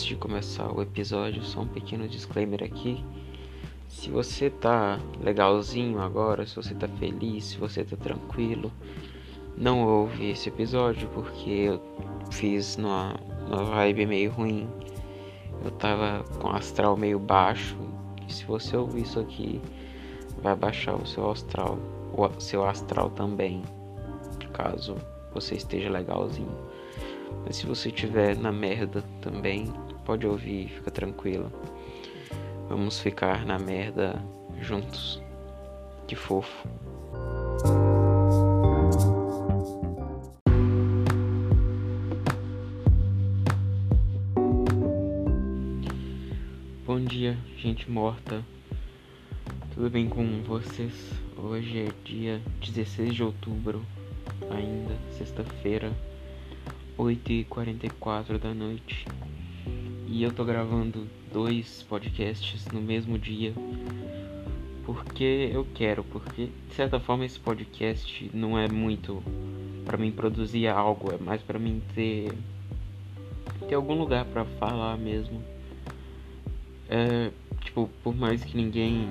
antes de começar o episódio, só um pequeno disclaimer aqui. Se você tá legalzinho agora, se você tá feliz, se você tá tranquilo, não ouve esse episódio porque eu fiz numa, numa vibe meio ruim. Eu tava com astral meio baixo. E se você ouvir isso aqui, vai baixar o seu astral, o seu astral também, caso você esteja legalzinho. Mas se você estiver na merda também, pode ouvir, fica tranquilo. Vamos ficar na merda juntos. Que fofo. Bom dia, gente morta. Tudo bem com vocês? Hoje é dia 16 de outubro, ainda sexta-feira. 8h44 da noite e eu tô gravando dois podcasts no mesmo dia porque eu quero, porque de certa forma esse podcast não é muito para mim produzir algo, é mais para mim ter ter algum lugar para falar mesmo. É, tipo, por mais que ninguém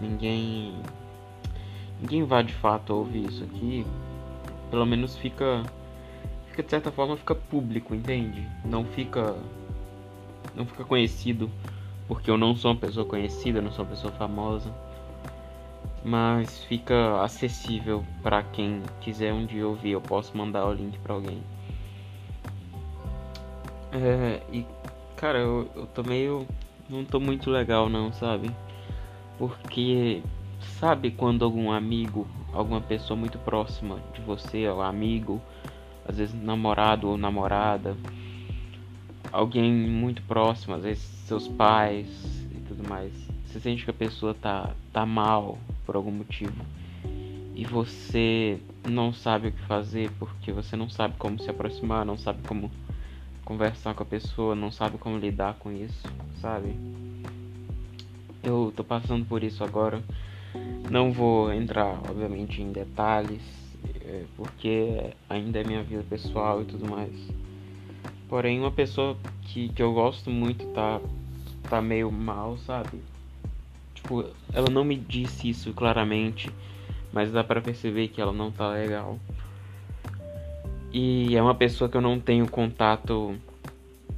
ninguém ninguém vá de fato ouvir isso aqui, pelo menos fica fica de certa forma fica público, entende? Não fica não fica conhecido porque eu não sou uma pessoa conhecida, não sou uma pessoa famosa, mas fica acessível para quem quiser um dia ouvir. Eu posso mandar o link para alguém. É, e cara, eu, eu tô meio. Não tô muito legal, não, sabe? Porque, sabe quando algum amigo, alguma pessoa muito próxima de você, amigo, às vezes namorado ou namorada, alguém muito próximo, às vezes seus pais e tudo mais. Você sente que a pessoa tá, tá mal por algum motivo e você não sabe o que fazer porque você não sabe como se aproximar, não sabe como conversar com a pessoa, não sabe como lidar com isso, sabe? Eu tô passando por isso agora. Não vou entrar, obviamente, em detalhes, porque ainda é minha vida pessoal e tudo mais. Porém, uma pessoa que, que eu gosto muito tá, tá meio mal, sabe? Tipo, ela não me disse isso claramente, mas dá para perceber que ela não tá legal. E é uma pessoa que eu não tenho contato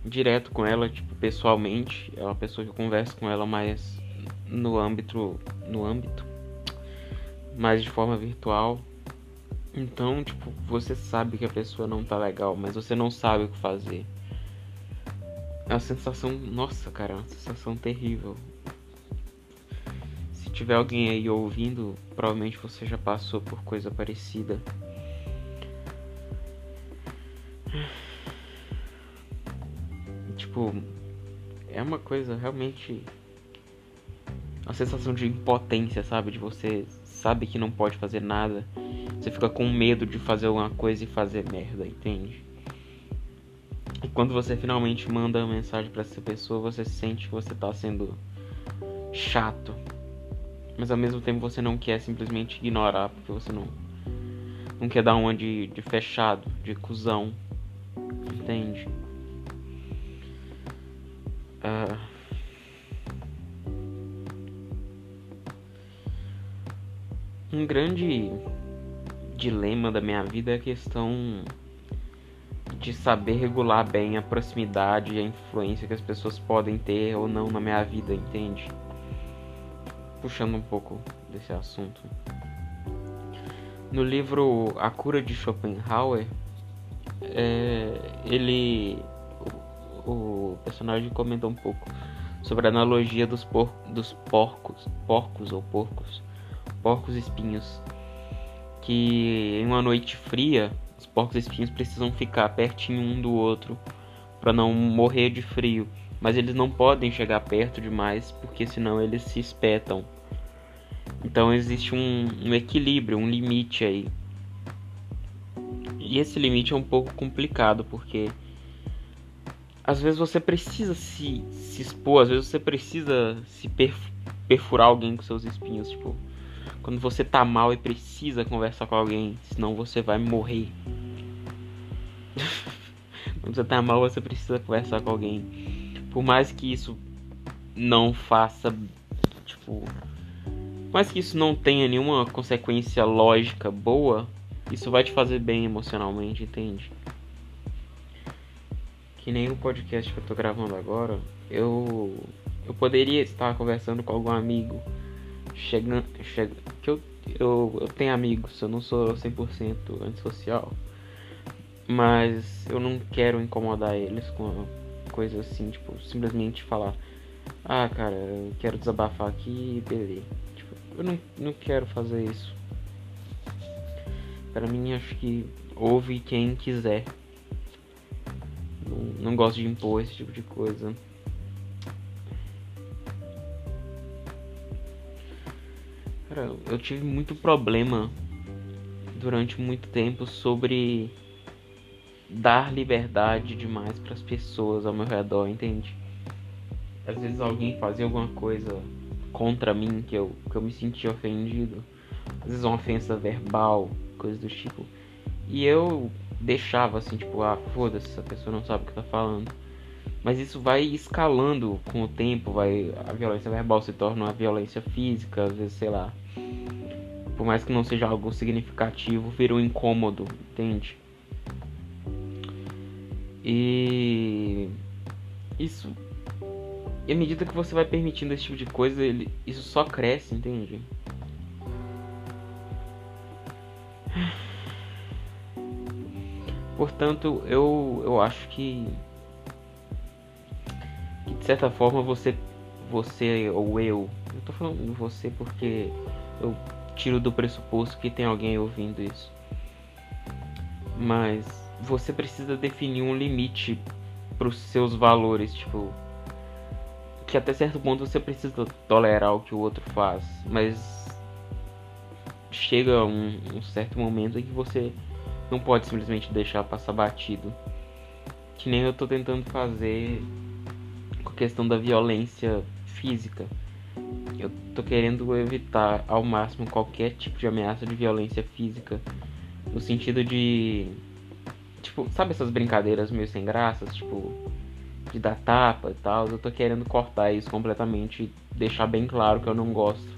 direto com ela, tipo, pessoalmente. É uma pessoa que eu converso com ela mais no âmbito, no âmbito, mais de forma virtual. Então, tipo, você sabe que a pessoa não tá legal, mas você não sabe o que fazer. É uma sensação, nossa, cara, é uma sensação terrível. Se tiver alguém aí ouvindo, provavelmente você já passou por coisa parecida. Tipo, é uma coisa realmente uma sensação de impotência, sabe? De você sabe que não pode fazer nada você fica com medo de fazer alguma coisa e fazer merda, entende? E quando você finalmente manda uma mensagem para essa pessoa, você sente que você tá sendo chato. Mas ao mesmo tempo você não quer simplesmente ignorar, porque você não não quer dar uma de, de fechado, de cuzão. Entende? Uh... Um grande dilema da minha vida é a questão de saber regular bem a proximidade e a influência que as pessoas podem ter ou não na minha vida, entende? Puxando um pouco desse assunto. No livro A Cura de Schopenhauer, é, ele. O, o, personagem comenta um pouco sobre a analogia dos, por, dos porcos, porcos ou porcos, porcos espinhos que em uma noite fria os porcos espinhos precisam ficar pertinho um do outro para não morrer de frio, mas eles não podem chegar perto demais porque senão eles se espetam. Então existe um, um equilíbrio, um limite aí. E esse limite é um pouco complicado porque às vezes você precisa se, se expor, às vezes você precisa se perfurar alguém com seus espinhos, tipo quando você tá mal e precisa conversar com alguém, senão você vai morrer. quando você tá mal, você precisa conversar com alguém. Por mais que isso não faça, tipo, por mais que isso não tenha nenhuma consequência lógica boa, isso vai te fazer bem emocionalmente, entende? Que nem o podcast que eu tô gravando agora, eu eu poderia estar conversando com algum amigo chegando, chega, que eu, eu, eu tenho amigos, eu não sou 100% antissocial, mas eu não quero incomodar eles com coisa assim, tipo, simplesmente falar, ah, cara, eu quero desabafar aqui e beleza. Tipo, eu não, não quero fazer isso. Para mim, acho que ouve quem quiser. Não, não gosto de impor esse tipo de coisa. Cara, eu tive muito problema durante muito tempo sobre dar liberdade demais para as pessoas ao meu redor, entende? Às vezes alguém fazia alguma coisa contra mim que eu, que eu me sentia ofendido, às vezes uma ofensa verbal, coisa do tipo, e eu deixava assim, tipo, ah, foda-se, essa pessoa não sabe o que tá falando. Mas isso vai escalando com o tempo, vai a violência verbal se torna uma violência física, às vezes, sei lá. Por mais que não seja algo significativo, vira um incômodo, entende? E isso e à medida que você vai permitindo esse tipo de coisa, ele, isso só cresce, entende? Portanto, eu, eu acho que, que de certa forma você você ou eu, eu tô falando você porque eu tiro do pressuposto que tem alguém ouvindo isso. Mas você precisa definir um limite para os seus valores, tipo, que até certo ponto você precisa tolerar o que o outro faz, mas chega um, um certo momento em que você não pode simplesmente deixar passar batido. Que nem eu tô tentando fazer com a questão da violência física. Eu tô querendo evitar ao máximo qualquer tipo de ameaça de violência física. No sentido de Tipo, sabe essas brincadeiras meio sem graças? Tipo, de dar tapa e tal. Eu tô querendo cortar isso completamente e deixar bem claro que eu não gosto.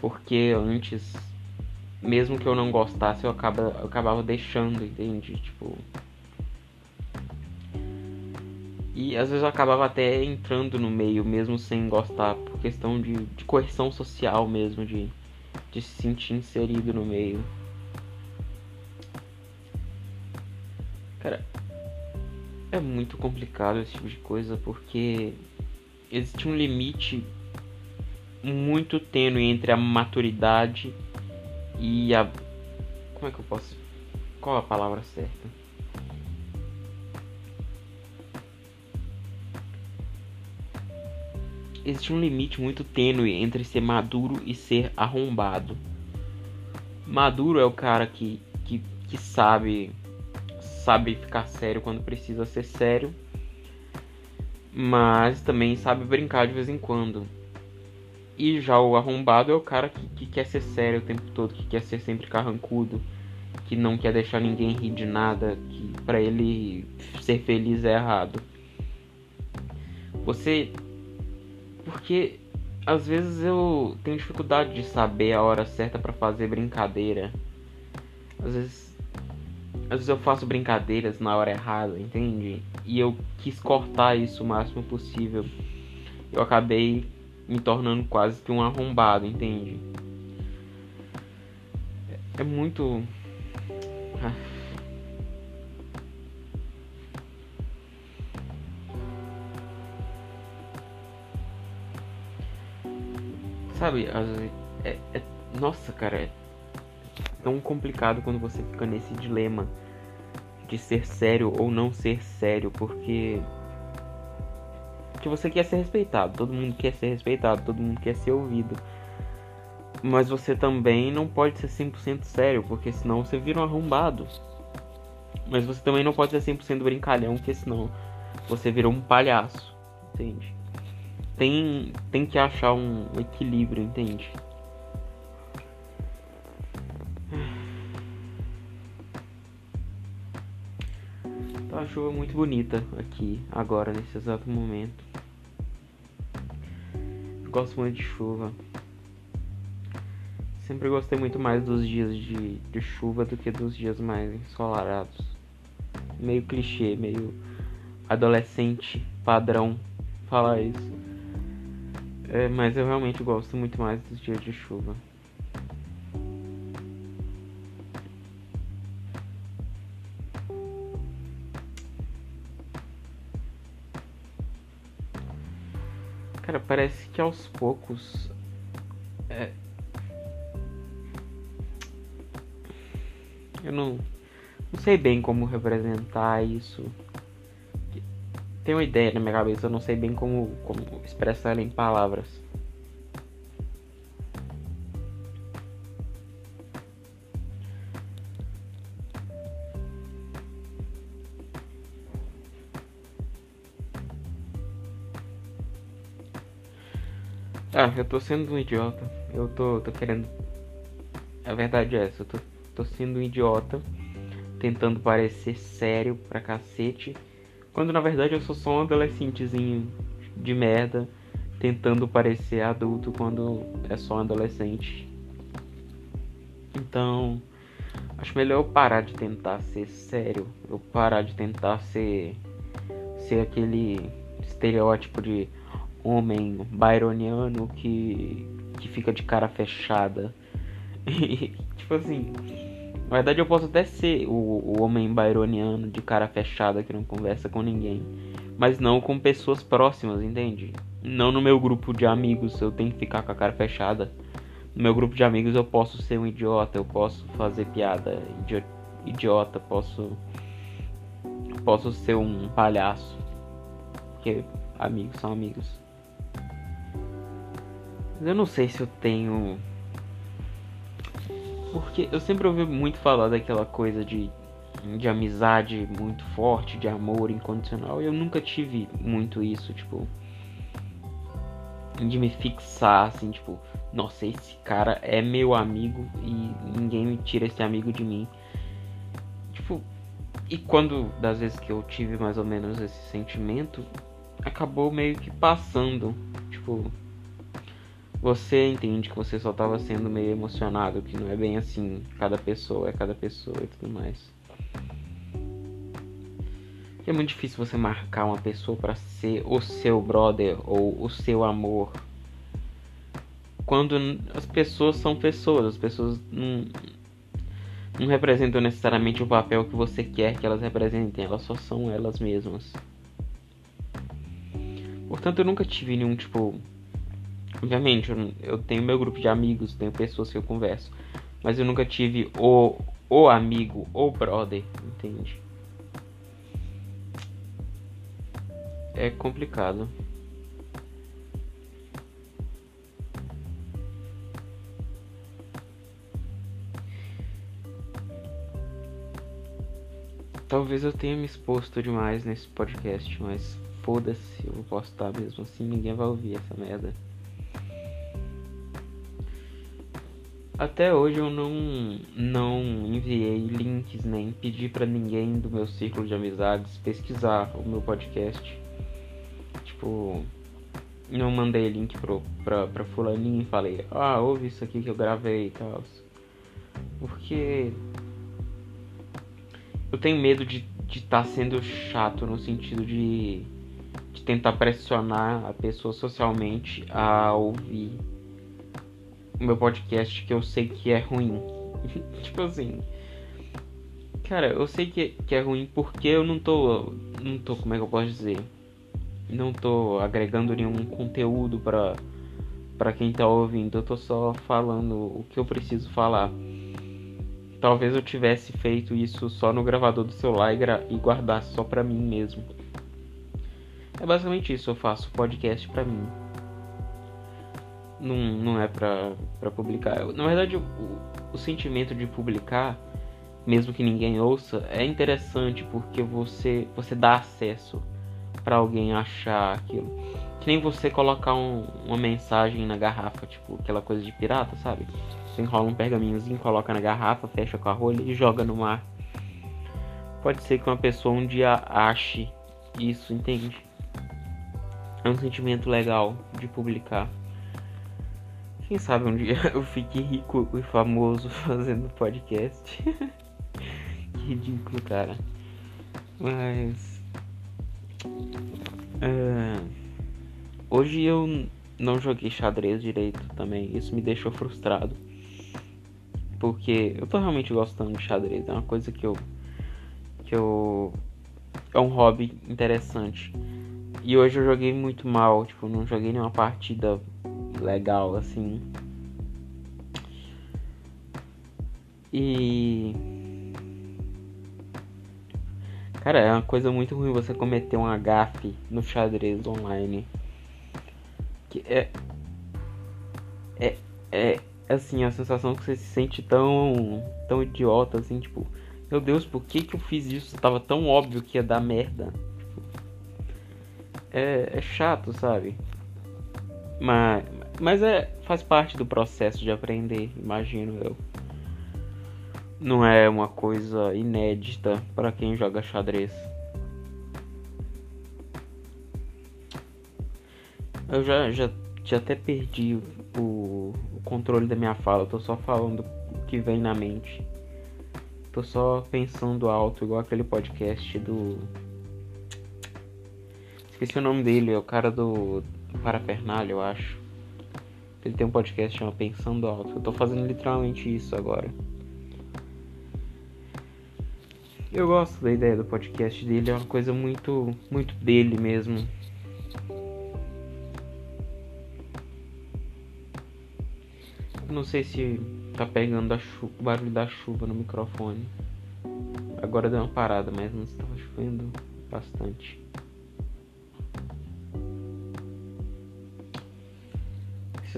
Porque antes, mesmo que eu não gostasse, eu, acaba, eu acabava deixando, entende? Tipo. E às vezes eu acabava até entrando no meio, mesmo sem gostar, por questão de, de coerção social mesmo, de, de se sentir inserido no meio. Cara, é muito complicado esse tipo de coisa porque existe um limite muito tênue entre a maturidade e a. Como é que eu posso. Qual a palavra certa? Existe um limite muito tênue entre ser maduro e ser arrombado. Maduro é o cara que, que, que sabe sabe ficar sério quando precisa ser sério, mas também sabe brincar de vez em quando. E já o arrombado é o cara que, que quer ser sério o tempo todo, que quer ser sempre carrancudo, que não quer deixar ninguém rir de nada, que para ele ser feliz é errado. Você. Porque às vezes eu tenho dificuldade de saber a hora certa para fazer brincadeira. Às vezes às vezes eu faço brincadeiras na hora errada, entende? E eu quis cortar isso o máximo possível. Eu acabei me tornando quase que um arrombado, entende? É muito. Sabe, é, é, nossa, cara, é tão complicado quando você fica nesse dilema de ser sério ou não ser sério, porque que você quer ser respeitado, todo mundo quer ser respeitado, todo mundo quer ser ouvido. Mas você também não pode ser 100% sério, porque senão você vira um arrombado. Mas você também não pode ser 100% brincalhão, porque senão você vira um palhaço, entende? Tem, tem que achar um equilíbrio, entende? Tá chuva muito bonita aqui, agora, nesse exato momento. Gosto muito de chuva. Sempre gostei muito mais dos dias de, de chuva do que dos dias mais ensolarados. Meio clichê, meio adolescente padrão falar isso. É, mas eu realmente gosto muito mais dos dias de chuva. Cara, parece que aos poucos. É... Eu não, não sei bem como representar isso. Tem uma ideia na minha cabeça, eu não sei bem como, como expressar em palavras. Ah, eu tô sendo um idiota. Eu tô, tô querendo. A verdade é essa, eu tô, tô sendo um idiota. Tentando parecer sério pra cacete. Quando na verdade eu sou só um adolescentezinho de merda. Tentando parecer adulto quando é só um adolescente. Então. Acho melhor eu parar de tentar ser sério. Eu parar de tentar ser. Ser aquele estereótipo de homem byroniano que, que fica de cara fechada. tipo assim, na verdade eu posso até ser o, o homem byroniano de cara fechada que não conversa com ninguém, mas não com pessoas próximas, entende? Não no meu grupo de amigos eu tenho que ficar com a cara fechada. No meu grupo de amigos eu posso ser um idiota, eu posso fazer piada idiota, posso posso ser um palhaço. Porque amigos são amigos. Eu não sei se eu tenho. Porque eu sempre ouvi muito falar daquela coisa de, de amizade muito forte, de amor incondicional. E eu nunca tive muito isso, tipo. De me fixar, assim, tipo, nossa, esse cara é meu amigo e ninguém me tira esse amigo de mim. Tipo, e quando, das vezes que eu tive mais ou menos esse sentimento, acabou meio que passando. Tipo, você entende que você só estava sendo meio emocionado, que não é bem assim, cada pessoa é cada pessoa e tudo mais. é muito difícil você marcar uma pessoa para ser o seu brother ou o seu amor. Quando as pessoas são pessoas, as pessoas não, não representam necessariamente o papel que você quer que elas representem, elas só são elas mesmas. Portanto, eu nunca tive nenhum tipo Obviamente, eu, tenho meu grupo de amigos, tenho pessoas que eu converso. Mas eu nunca tive o, o amigo, o brother, entende? É complicado. Talvez eu tenha me exposto demais nesse podcast, mas foda-se, eu vou postar mesmo assim, ninguém vai ouvir essa merda. Até hoje eu não, não enviei links nem pedi para ninguém do meu círculo de amizades pesquisar o meu podcast. Tipo, não mandei link pro, pra, pra fulaninho e falei, ah, ouve isso aqui que eu gravei e tal. Porque eu tenho medo de estar tá sendo chato no sentido de, de tentar pressionar a pessoa socialmente a ouvir o meu podcast que eu sei que é ruim. tipo assim. Cara, eu sei que, que é ruim porque eu não tô. Não tô, como é que eu posso dizer? Não tô agregando nenhum conteúdo pra, pra quem tá ouvindo. Eu tô só falando o que eu preciso falar. Talvez eu tivesse feito isso só no gravador do celular e, e guardasse só pra mim mesmo. É basicamente isso, eu faço podcast pra mim não, não é pra, pra publicar. Na verdade, o, o sentimento de publicar, mesmo que ninguém ouça, é interessante porque você, você dá acesso para alguém achar aquilo. Que nem você colocar um, uma mensagem na garrafa, tipo aquela coisa de pirata, sabe? Você enrola um pergaminhozinho, coloca na garrafa, fecha com a rolha e joga no mar. pode ser que uma pessoa um dia ache isso, entende? É um sentimento legal de publicar. Quem sabe um dia eu fique rico e famoso fazendo podcast. que ridículo, cara. Mas. É, hoje eu não joguei xadrez direito também. Isso me deixou frustrado. Porque eu tô realmente gostando de xadrez. É uma coisa que eu. Que eu. É um hobby interessante. E hoje eu joguei muito mal. Tipo, não joguei nenhuma partida legal assim. E. Cara, é uma coisa muito ruim você cometer um agafe no xadrez online. Que é. É. É assim, a sensação que você se sente tão. tão idiota assim, tipo. Meu Deus, por que que eu fiz isso? Tava tão óbvio que ia dar merda. É, é chato, sabe? Mas, mas é, faz parte do processo de aprender, imagino eu. Não é uma coisa inédita para quem joga xadrez. Eu já, já, já até perdi o, o controle da minha fala. Eu tô só falando o que vem na mente. Tô só pensando alto, igual aquele podcast do. Esqueci o nome dele, é o cara do, Parafernália, eu acho. Ele tem um podcast chamado Pensando Alto. Eu tô fazendo literalmente isso agora. Eu gosto da ideia do podcast dele, é uma coisa muito, muito dele mesmo. Não sei se tá pegando o barulho da chuva no microfone. Agora deu uma parada, mas não estava chovendo bastante.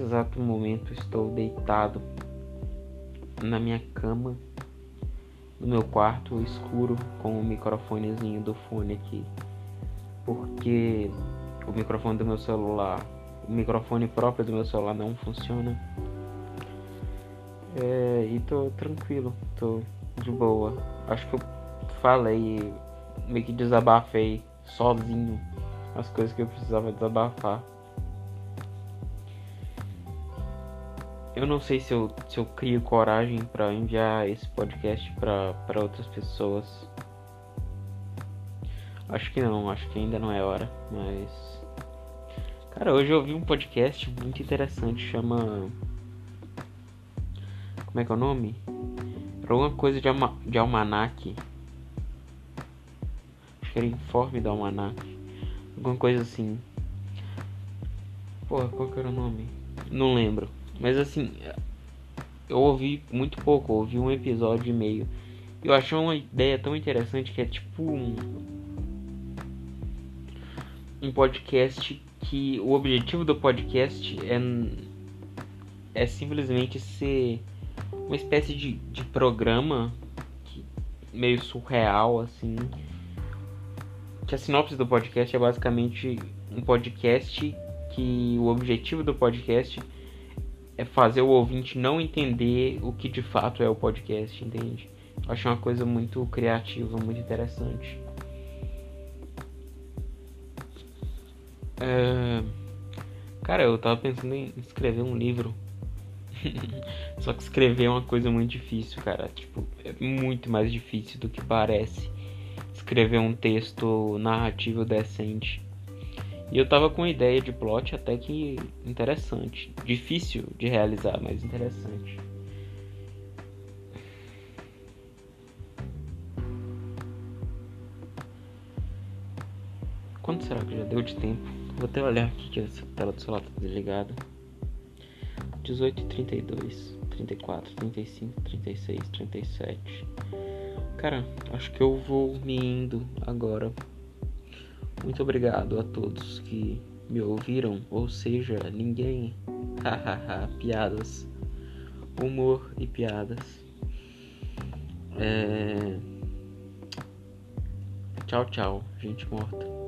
Nesse exato momento estou deitado na minha cama, no meu quarto escuro, com o microfonezinho do fone aqui. Porque o microfone do meu celular, o microfone próprio do meu celular não funciona. É, e tô tranquilo, tô de boa. Acho que eu falei, meio que desabafei sozinho as coisas que eu precisava desabafar. Eu não sei se eu, se eu crio coragem para enviar esse podcast para outras pessoas. Acho que não, acho que ainda não é hora, mas. Cara, hoje eu ouvi um podcast muito interessante, chama. Como é que é o nome? Era alguma coisa de, alma... de almanac. Acho que era informe do almanac. Alguma coisa assim. Porra, qual que era o nome? Não lembro. Mas assim, eu ouvi muito pouco, ouvi um episódio e meio. Eu achei uma ideia tão interessante que é tipo um, um podcast que o objetivo do podcast é, é simplesmente ser uma espécie de, de programa que, meio surreal assim. Que a sinopse do podcast é basicamente um podcast que o objetivo do podcast é fazer o ouvinte não entender o que de fato é o podcast, entende? Acho uma coisa muito criativa, muito interessante. É... Cara, eu tava pensando em escrever um livro. Só que escrever é uma coisa muito difícil, cara. Tipo, é muito mais difícil do que parece escrever um texto narrativo decente. E eu tava com uma ideia de plot até que interessante. Difícil de realizar, mas interessante. Quanto será que já deu de tempo? Vou até olhar aqui que essa tela do celular tá desligada. 18 32, 34, 35, 36, 37. Cara, acho que eu vou me indo agora. Muito obrigado a todos que me ouviram, ou seja, ninguém. Hahaha, piadas. Humor e piadas. É... Tchau, tchau, gente morta.